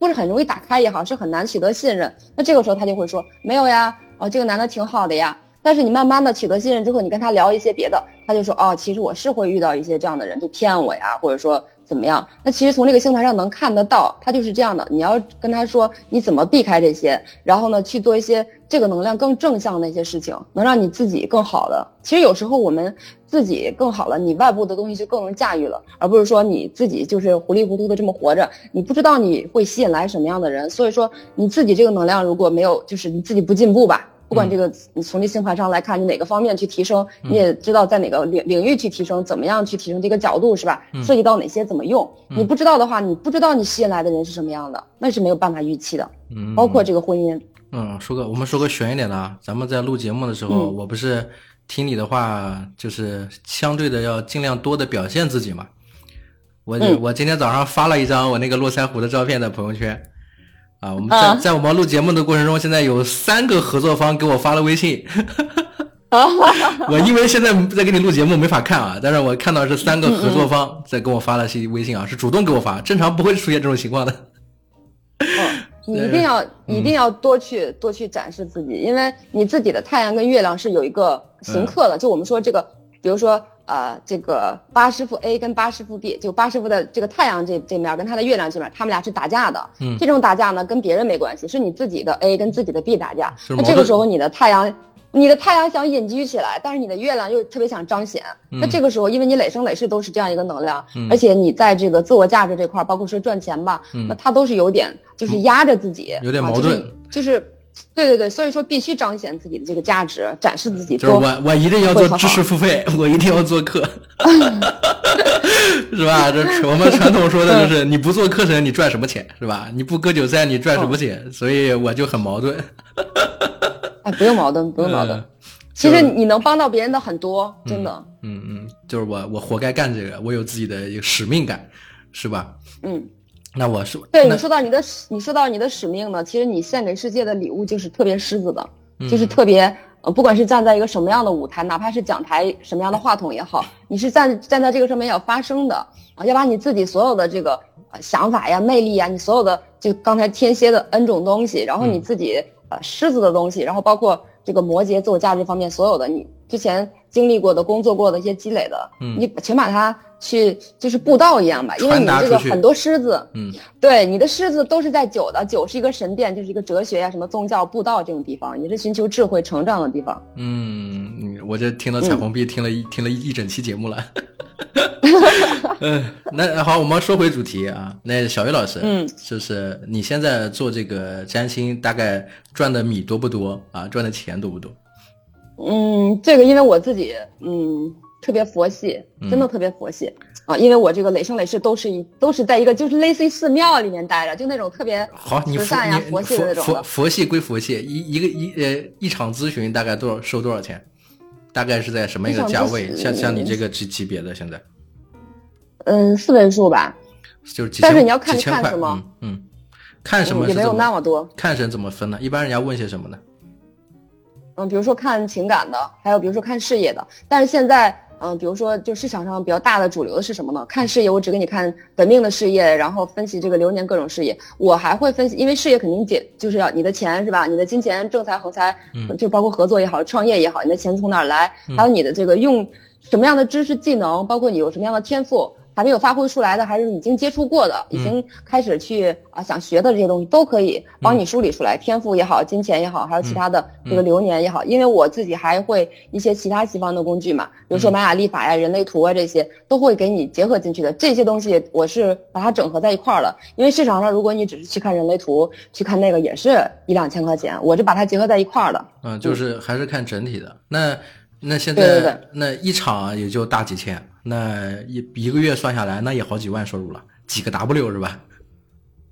不是很容易打开也好，是很难取得信任。那这个时候他就会说没有呀，哦，这个男的挺好的呀。但是你慢慢的取得信任之后，你跟他聊一些别的，他就说哦，其实我是会遇到一些这样的人，就骗我呀，或者说。怎么样？那其实从这个星盘上能看得到，他就是这样的。你要跟他说你怎么避开这些，然后呢去做一些这个能量更正向的一些事情，能让你自己更好的。其实有时候我们自己更好了，你外部的东西就更能驾驭了，而不是说你自己就是糊里糊涂的这么活着，你不知道你会吸引来什么样的人。所以说你自己这个能量如果没有，就是你自己不进步吧。不管这个，你从这星盘上来看，你哪个方面去提升，你也知道在哪个领领域去提升，怎么样去提升这个角度是吧？涉及到哪些怎么用？你不知道的话，你不知道你吸引来的人是什么样的，那是没有办法预期的。嗯，包括这个婚姻。嗯，说个我们说个悬一点的啊，咱们在录节目的时候，我不是听你的话，就是相对的要尽量多的表现自己嘛。我我今天早上发了一张我那个络腮胡的照片在朋友圈。啊，我们在在我们录节目的过程中，现在有三个合作方给我发了微信。我因为现在在给你录节目，没法看啊。但是我看到是三个合作方在给我发了信微信啊，是主动给我发，正常不会出现这种情况的。哦你一定要 一定要多去多去展示自己，因为你自己的太阳跟月亮是有一个行克的。就我们说这个，比如说。呃，这个八师傅 A 跟八师傅 B，就八师傅的这个太阳这这面跟他的月亮这面，他们俩是打架的。嗯，这种打架呢，跟别人没关系，是你自己的 A 跟自己的 B 打架。那这个时候你的太阳，你的太阳想隐居起来，但是你的月亮又特别想彰显。那这个时候，因为你累生累世都是这样一个能量，而且你在这个自我价值这块，包括说赚钱吧，那他都是有点就是压着自己，有点矛盾，就是对对对，所以说必须彰显自己的这个价值，展示自己。就是我我一定要做知识付费，我一定要做课，是吧？这我们传统说的就是你不做课程你赚什么钱，是吧？你不割韭菜你赚什么钱？所以我就很矛盾。哎，不用矛盾，不用矛盾。其实你能帮到别人的很多，真的。嗯嗯，就是我我活该干这个，我有自己的一个使命感，是吧？嗯。那我是对你说到你的你说到你的使命呢，其实你献给世界的礼物就是特别狮子的，就是特别呃，不管是站在一个什么样的舞台，哪怕是讲台什么样的话筒也好，你是站站在这个上面要发声的啊，要把你自己所有的这个想法呀、魅力呀，你所有的就刚才天蝎的 N 种东西，然后你自己呃狮子的东西，然后包括这个摩羯自我价值方面所有的你之前经历过的、工作过的一些积累的，你全把它。去就是布道一样吧，因为你这个很多狮子，嗯，对，你的狮子都是在九的，九是一个神殿，就是一个哲学呀，什么宗教布道这种地方，也是寻求智慧成长的地方。嗯，我这听了彩虹币，听了一听了一整期节目了。嗯，那好，我们说回主题啊，那小鱼老师，嗯，就是你现在做这个占星，大概赚的米多不多啊？赚的钱多不多？嗯，这个因为我自己，嗯。特别佛系，真的特别佛系啊！因为我这个累生累世都是一都是在一个就是类似于寺庙里面待着，就那种特别好，你佛呀佛系的那种。佛佛系归佛系，一一个一呃一场咨询大概多少收多少钱？大概是在什么一个价位？像像你这个级级别的现在？嗯，四位数吧。就是几千但是你要看看什么？嗯，看什么也没有那么多。看神怎么分呢？一般人家问些什么呢？嗯，比如说看情感的，还有比如说看事业的，但是现在。嗯，比如说，就市场上比较大的主流的是什么呢？看事业，我只给你看本命的事业，然后分析这个流年各种事业。我还会分析，因为事业肯定解就是要你的钱是吧？你的金钱、正财、横财，就包括合作也好、创业也好，你的钱从哪儿来？还有你的这个用什么样的知识技能，包括你有什么样的天赋。还没有发挥出来的，还是已经接触过的，已经开始去啊想学的这些东西，都可以帮你梳理出来。天赋也好，金钱也好，还有其他的这个流年也好，因为我自己还会一些其他西方的工具嘛，比如说玛雅历法呀、人类图啊这些，都会给你结合进去的。这些东西我是把它整合在一块儿了。因为市场上如果你只是去看人类图，去看那个也是一两千块钱，我就把它结合在一块儿了。嗯，就是还是看整体的。那那现在那一场也就大几千。那一一个月算下来，那也好几万收入了，几个 W 是吧？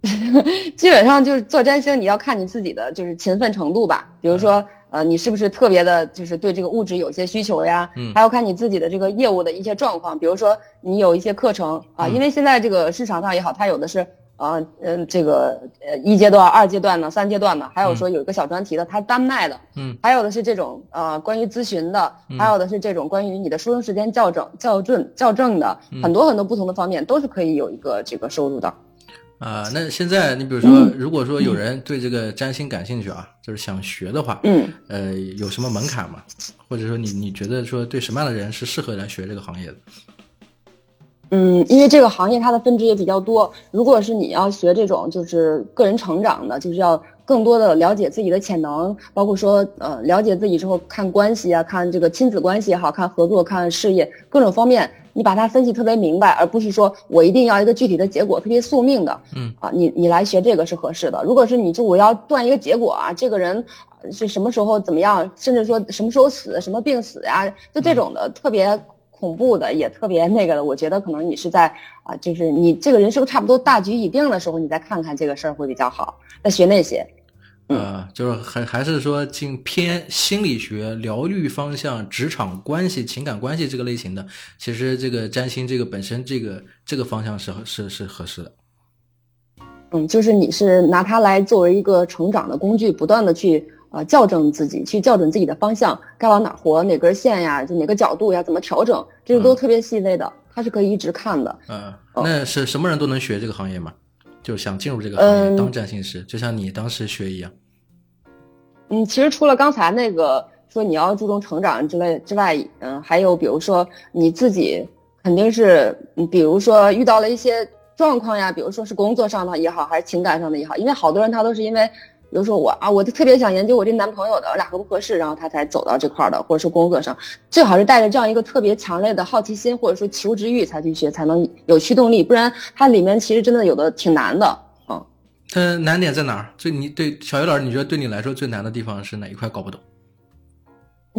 基本上就是做占星，你要看你自己的就是勤奋程度吧。比如说，呃，你是不是特别的，就是对这个物质有些需求呀？嗯。还要看你自己的这个业务的一些状况。比如说，你有一些课程啊，因为现在这个市场上也好，它有的是。啊，嗯，这个呃一阶段、二阶段的、三阶段的，还有说有一个小专题的，它单卖的，嗯，还有的是这种呃关于咨询的，还有的是这种关于你的出生时间校正、校正、校正的，很多很多不同的方面都是可以有一个这个收入的。啊，那现在你比如说，如果说有人对这个占星感兴趣啊，就是想学的话，嗯，呃，有什么门槛吗？或者说你你觉得说对什么样的人是适合来学这个行业的？嗯，因为这个行业它的分支也比较多。如果是你要学这种就是个人成长的，就是要更多的了解自己的潜能，包括说呃了解自己之后看关系啊，看这个亲子关系也好看合作看事业各种方面，你把它分析特别明白，而不是说我一定要一个具体的结果特别宿命的。嗯啊，你你来学这个是合适的。如果是你就我要断一个结果啊，这个人是什么时候怎么样，甚至说什么时候死，什么病死呀，就这种的特别。恐怖的也特别那个的，我觉得可能你是在啊，就是你这个人生差不多大局已定的时候，你再看看这个事儿会比较好。再学那些，呃，就是还还是说进偏心理学、疗愈方向、职场关系、情感关系这个类型的，其实这个占星这个本身这个这个方向是是是合适的。嗯，就是你是拿它来作为一个成长的工具，不断的去。啊，校正自己，去校准自己的方向，该往哪活，哪根线呀，就哪个角度呀，怎么调整，这个都特别细微的，它是可以一直看的。嗯，那是什么人都能学这个行业吗？就想进入这个行业当占星师，就像你当时学一样。嗯，其实除了刚才那个说你要注重成长之类之外，嗯，还有比如说你自己肯定是，比如说遇到了一些状况呀，比如说是工作上的也好，还是情感上的也好，因为好多人他都是因为。比如说我啊，我就特别想研究我这男朋友的，我俩合不合适，然后他才走到这块的，或者说工作上，最好是带着这样一个特别强烈的好奇心，或者说求知欲才去学，才能有驱动力，不然它里面其实真的有的挺难的，嗯。它难点在哪儿？最你对小鱼老师，你觉得对你来说最难的地方是哪一块搞不懂？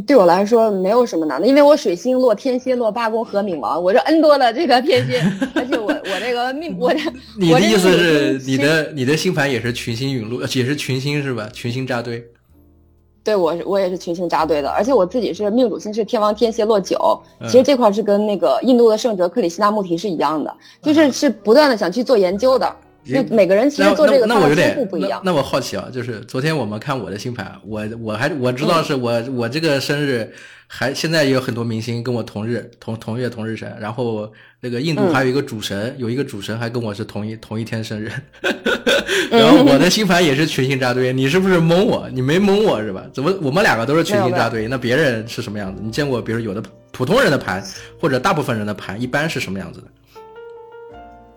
对我来说没有什么难的，因为我水星落天蝎落八宫和冥王，我这 N 多的这个天蝎，而且我我这个命我这 你的意思是你的你的星盘也是群星陨落，也是群星是吧？群星扎堆。对我我也是群星扎堆的，而且我自己是命主星是天王天蝎落九，嗯其实这块是跟那个印度的圣哲克里希那穆提是一样的，就是是不断的想去做研究的。就也每个人其实做这个那那我有点他的天赋不一样。那。那我好奇啊，就是昨天我们看我的星盘，我我还我知道是我、我这个生日还现在也有很多明星跟我同日同同月同日生，然后那个印度嗯还有一个主神，有一个主神还跟我是同一同一天生日，然后我的星盘也是群星扎堆，你是不是蒙我？你没蒙我是吧？怎么我们两个都是群星扎堆？那别人是什么样子？你见过比如有的普通人的盘或者大部分人的盘一般是什么样子的？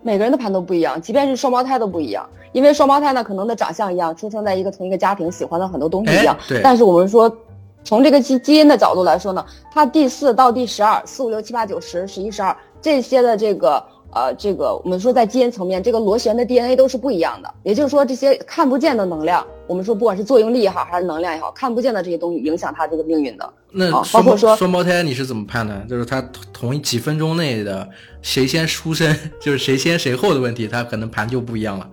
每个人的盘都不一样，即便是双胞胎都不一样，因为双胞胎呢可能的长相一样，出生在一个同一个家庭，喜欢的很多东西一样但是我们说，从这个基基因的角度来说呢，它第四到第十二、四五六七八九十、十一十二这些的这个呃这个我们说在基因层面，这个螺旋的 DNA 都是不一样的。也就是说，这些看不见的能量，我们说不管是作用力也好，还是能量也好，看不见的这些东西影响他这个命运的。那啊包括说双胞胎你是怎么判断？就是他同同一几分钟内的谁先出生，就是谁先谁后的问题，他可能盘就不一样了。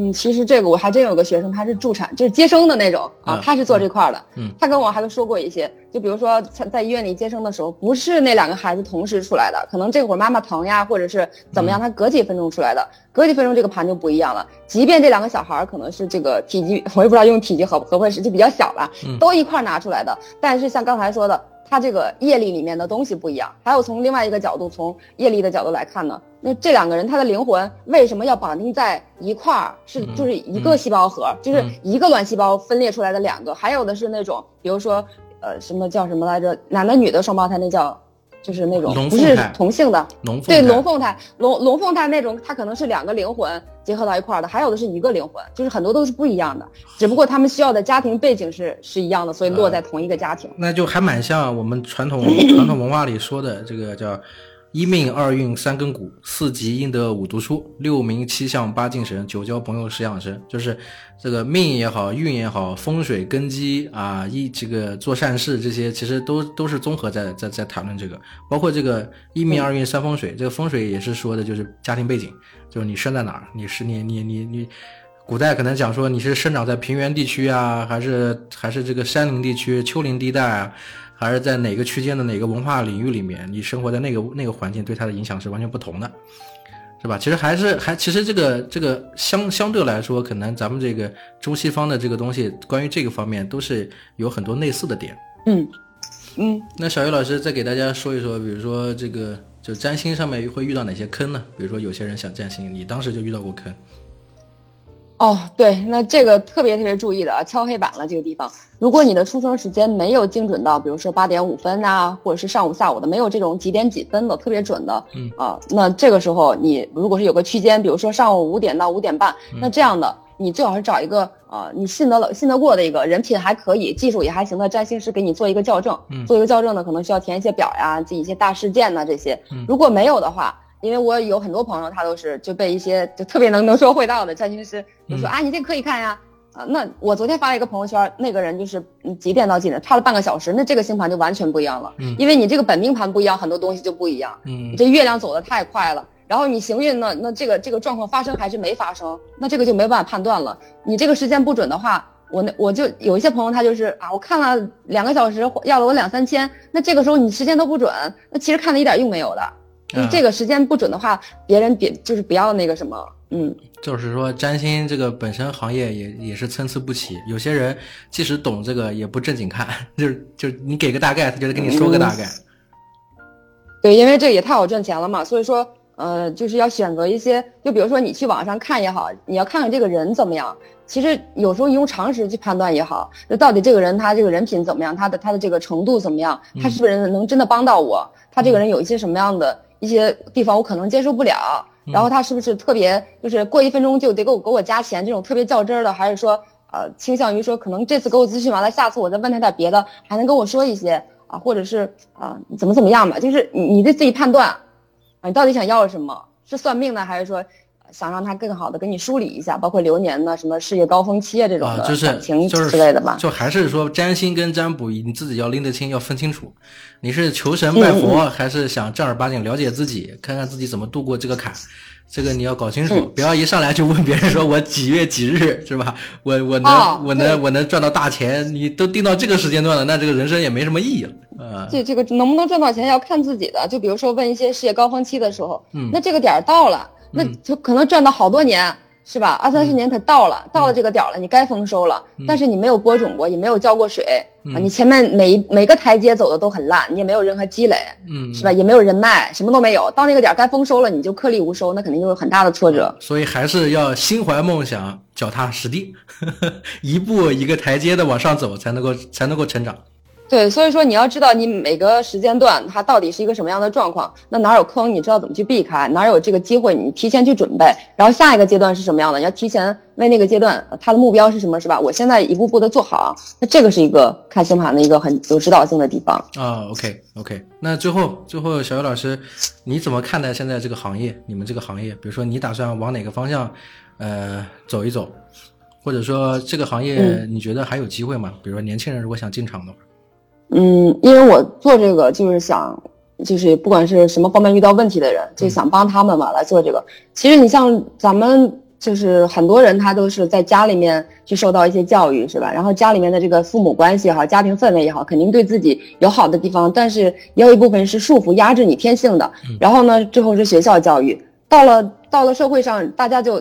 嗯，其实这个我还真有个学生，他是助产，就是接生的那种啊嗯，他是做这块儿的。嗯他跟我还说过一些，就比如说在在医院里接生的时候，不是那两个孩子同时出来的，可能这会儿妈妈疼呀，或者是怎么样，他隔几分钟出来的，隔几分钟这个盘就不一样了。即便这两个小孩可能是这个体积，我也不知道用体积合合不合适，就比较小吧嗯，都一块儿拿出来的，但是像刚才说的。它这个业力里面的东西不一样，还有从另外一个角度，从业力的角度来看呢，那这两个人他的灵魂为什么要绑定在一块儿？是嗯就是一个细胞核，就是嗯。一个卵细胞分裂出来的两个，还有的是那种，比如说呃什么叫什么来着，男的女的双胞胎，那叫就是那种不是同性的，龙。凤对龙凤胎，龙龙凤胎那种，它可能是两个灵魂结合到一块儿的，还有的是一个灵魂，就是很多都是不一样的，只不过他们需要的家庭背景是是一样的，所以落在同一个家庭。那就还蛮像我们传统传统文化里说的这个叫一命二运三根骨，四积阴德五读书，六名七相八敬神，九交朋友十养生。就是这个命也好，运也好，风水根基啊，一这个做善事这些，其实都都是综合在在在谈论这个，包括这个一命二运三风水，这个风水也是说的就是家庭背景，就是你生在哪儿，你是你你你你。古代可能讲说你是生长在平原地区啊，还是还是这个山林地区、丘陵地带啊，还是在哪个区间的哪个文化领域里面，你生活在那个那个环境，对他的影响是完全不同的，是吧？其实还是还其实这个这个相相对来说，可能咱们这个中西方的这个东西，关于这个方面都是有很多类似的点。嗯嗯，那小鱼老师再给大家说一说，比如说这个就占星上面会遇到哪些坑呢？比如说有些人想占星，你当时就遇到过坑。哦，对，那这个特别特别注意的啊，敲黑板了这个地方。如果你的出生时间没有精准到，比如说八点五分呐、或者是上午下午的，没有这种几点几分的特别准的，嗯啊，那这个时候你如果是有个区间，比如说上午五点到五点半，那这样的你最好是找一个呃你信得了信得过的一个人品还可以、技术也还行的占星师给你做一个校正。嗯做一个校正呢，可能需要填一些表呀，记一些大事件呐这些。嗯如果没有的话，因为我有很多朋友，他都是就被一些就特别能能说会道的占星师就说、嗯啊，你这可以看呀。啊，那我昨天发了一个朋友圈，那个人就是嗯几点到几点，差了半个小时，那这个星盘就完全不一样了。嗯因为你这个本命盘不一样，很多东西就不一样。嗯你这月亮走的太快了，然后你行运呢，那这个这个状况发生还是没发生，那这个就没办法判断了。你这个时间不准的话，我那我就有一些朋友他就是啊，我看了两个小时，要了我两三千，那这个时候你时间都不准，那其实看了一点用没有的。你啊这个时间不准的话，别人别就是不要那个什么，嗯，就是说，占星这个本身行业也也是参差不齐，有些人即使懂这个也不正经看，就是就是你给个大概，他就得跟你说个大概。对，因为这也太好赚钱了嘛，所以说，呃，就是要选择一些，就比如说你去网上看也好，你要看看这个人怎么样。其实有时候你用常识去判断也好，就到底这个人他这个人品怎么样，他的他的这个程度怎么样，他是不是能真的帮到我？他这个人有一些什么样的一些地方我可能接受不了，然后他是不是特别就是过一分钟就得给我给我加钱这种特别较真儿的，还是说呃倾向于说可能这次给我咨询完了，下次我再问他点别的，还能跟我说一些啊，或者是啊怎么怎么样吧，就是你你得自己判断，啊你到底想要什么？是算命呢，还是说呃想让他更好的给你梳理一下，包括流年呢，什么事业高峰期啊这种的啊，就是感情就是之类的吧。就还是说占星跟占卜，你自己要拎得清，要分清楚。你是求神拜嗯佛，还是想正儿八经了解自己，看看自己怎么度过这个坎？这个你要搞清楚，嗯不要一上来就问别人说我几月几日是吧？我我能、哦我能我能赚到大钱？你都定到这个时间段了，那这个人生也没什么意义了。呃，这这个能不能赚到钱要看自己的，就比如说问一些事业高峰期的时候，嗯那这个点儿到了，那就可能赚到好多年，是吧？二三十年它到了，到了这个点儿了，你该丰收了，但是你没有播种过，也没有浇过水、啊，你前面每一每个台阶走的都很烂，你也没有任何积累，嗯，是吧？也没有人脉，什么都没有，到那个点儿该丰收了，你就颗粒无收，那肯定就是很大的挫折。所以还是要心怀梦想，脚踏实地，一步一个台阶的往上走，才能够才能够成长。对，所以说你要知道你每个时间段它到底是一个什么样的状况，那哪有坑，你知道怎么去避开，哪有这个机会，你提前去准备，然后下一个阶段是什么样的，你要提前为那个阶段呃它的目标是什么，是吧？我现在一步步的做好，那这个是一个看星盘的一个很有指导性的地方。啊，OK OK，那最后最后小鱼老师，你怎么看待现在这个行业？你们这个行业，比如说你打算往哪个方向，呃，走一走，或者说这个行业你觉得还有机会吗？比如说年轻人如果想进场的话，嗯，因为我做这个就是想，就是不管是什么方面遇到问题的人，就想帮他们嘛来做这个。其实你像咱们就是很多人，他都是在家里面去受到一些教育，是吧？然后家里面的这个父母关系也好，家庭氛围也好，肯定对自己有好的地方，但是也有一部分是束缚、压制你天性的。然后呢，最后是学校教育，到了到了社会上，大家就。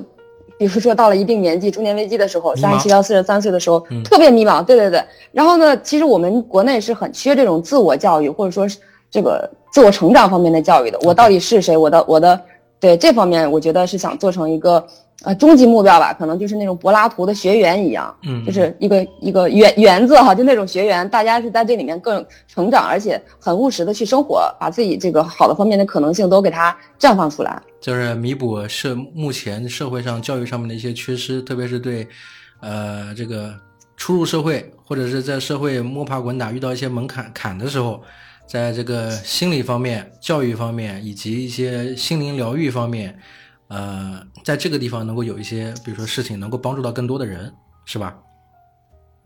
比如说到了一定年纪，中年危机的时候，三十七到四十三岁的时候，嗯特别迷茫。对对对。然后呢，其实我们国内是很缺这种自我教育，或者说是这个自我成长方面的教育的。我到底是谁？我的我的对这方面，我觉得是想做成一个呃终极目标吧，可能就是那种柏拉图的学员一样，嗯就是一个一个园园子哈，就那种学员，大家是在这里面更成长，而且很务实的去生活，把自己这个好的方面的可能性都给它绽放出来。就是弥补社目前社会上教育上面的一些缺失，特别是对，呃，这个初入社会或者是在社会摸爬滚打遇到一些门槛坎的时候，在这个心理方面、教育方面以及一些心灵疗愈方面，呃，在这个地方能够有一些，比如说事情能够帮助到更多的人，是吧？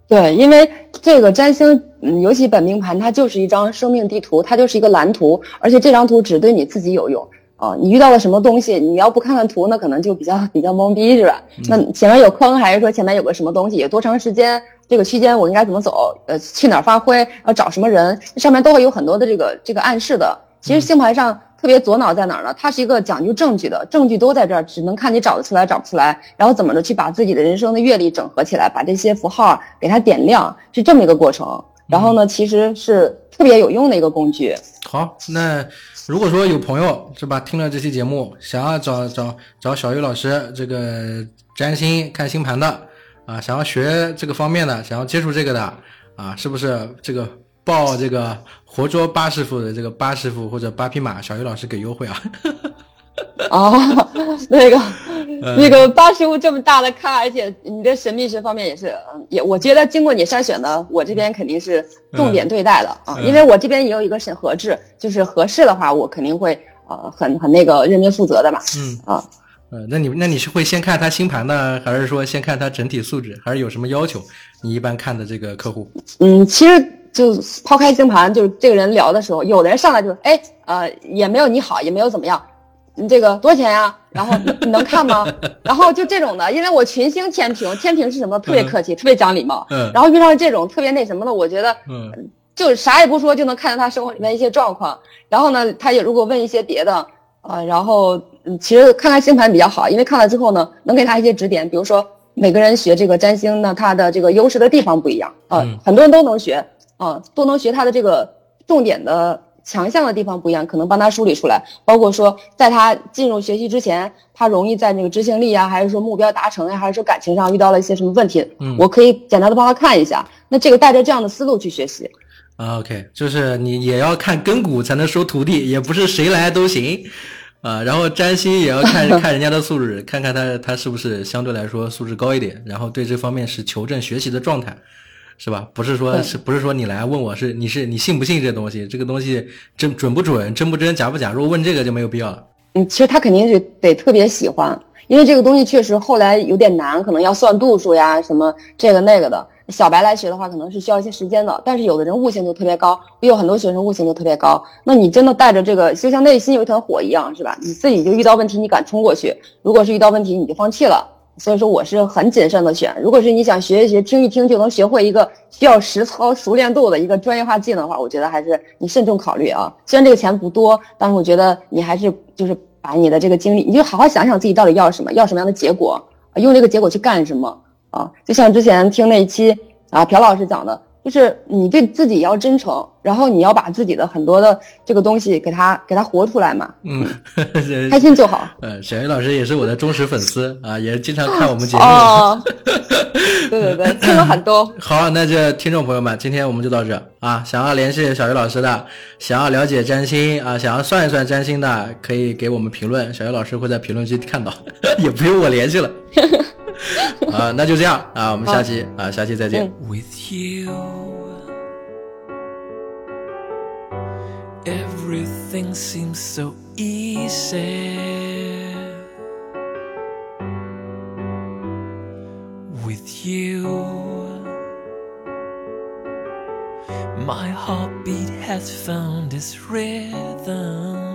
对，因为这个占星，嗯，尤其本命盘，它就是一张生命地图，它就是一个蓝图，而且这张图只对你自己有用啊、你遇到了什么东西，你要不看看图，那可能就比较比较懵逼，是吧？那前面有坑，还是说前面有个什么东西，有多长时间，这个期间我应该怎么走？呃，去哪儿发挥？要找什么人？上面都会有很多的这个这个暗示的。其实星盘上特别左脑在哪儿呢？它是一个讲究证据的，证据都在这儿，只能看你找得出来找不出来，然后怎么着去把自己的人生的阅历整合起来，把这些符号给它点亮，是这么一个过程。然后呢，其实是特别有用的一个工具。好，那如果说有朋友是吧，听了这期节目，想要找找找小鱼老师这个占星看星盘的啊，想要学这个方面的，想要接触这个的啊，是不是这个报这个活捉八师傅的这个八师傅或者八匹马，小鱼老师给优惠啊？哦，那个，那个八师傅这么大的咖，而且你的神秘学方面也是，嗯也我觉得经过你筛选的，我这边肯定是重点对待的啊，嗯因为我这边也有一个审核制，就是合适的话，我肯定会呃很很那个认真负责的嘛，嗯啊，呃，那你那你是会先看他星盘呢，还是说先看他整体素质，还是有什么要求？你一般看的这个客户？嗯，其实就抛开星盘，就是这个人聊的时候，有的人上来就哎呃也没有你好，也没有怎么样，你这个多少钱呀？然后你你能看吗？然后就这种的，因为我群星天平，天平是什么？特别客气，特别讲礼貌。嗯然后遇上这种特别那什么的，我觉得嗯就啥也不说就能看到他生活里面一些状况。然后呢，他也如果问一些别的，呃，然后嗯，其实看看星盘比较好，因为看了之后呢，能给他一些指点。比如说每个人学这个占星呢，他的这个优势的地方不一样，呃，嗯很多人都能学，啊、都能学他的这个重点的强项的地方不一样，可能帮他梳理出来。包括说，在他进入学习之前，他容易在那个执行力啊，还是说目标达成呀、还是说感情上遇到了一些什么问题，嗯我可以简单的帮他看一下。那这个带着这样的思路去学习。啊，OK，就是你也要看根骨才能收徒弟，也不是谁来都行。啊，然后占星也要看 看人家的素质，看看他他是不是相对来说素质高一点，然后对这方面是求证学习的状态，是吧？不是说是不是说你来问我是你是你信不信这东西，这个东西真准不准，真不真，假不假？如果问这个就没有必要了。嗯，其实他肯定是得特别喜欢，因因为这个东西确实后来有点难，可能要算度数呀，什么这个那个的。小白来学的话，可能是需要一些时间的。但是有的人悟性就特别高，也有很多学生悟性就特别高。那你真的带着这个，就像内心有一团火一样，是吧？你自己就遇到问题，你敢冲过去；如果是遇到问题，你就放弃了。所以说，我是很谨慎的选。如果是你想学一学，听一听就能学会一个需要实操熟练度的一个专业化技能的话，我觉得还是你慎重考虑啊。虽然这个钱不多，但是我觉得你还是就是把你的这个精力，你就好好想想自己到底要什么，要什么样的结果，用这个结果去干什么啊？就像之前听那一期啊，朴老师讲的。就是你对自己要真诚，然后你要把自己的很多的这个东西给他给他活出来嘛。嗯，开心就好。呃，小鱼老师也是我的忠实粉丝啊，也经常看我们节目。哦，对对对，听了很多。好，那这听众朋友们，今天我们就到这啊。想要联系小鱼老师的，想要了解占星啊，想要算一算占星的，可以给我们评论，小鱼老师会在评论区看到，也不用我联系了。啊，那就这样啊，我们下期啊，下期再见。With you, everything seems so easy. With you, my heartbeat has found its rhythm.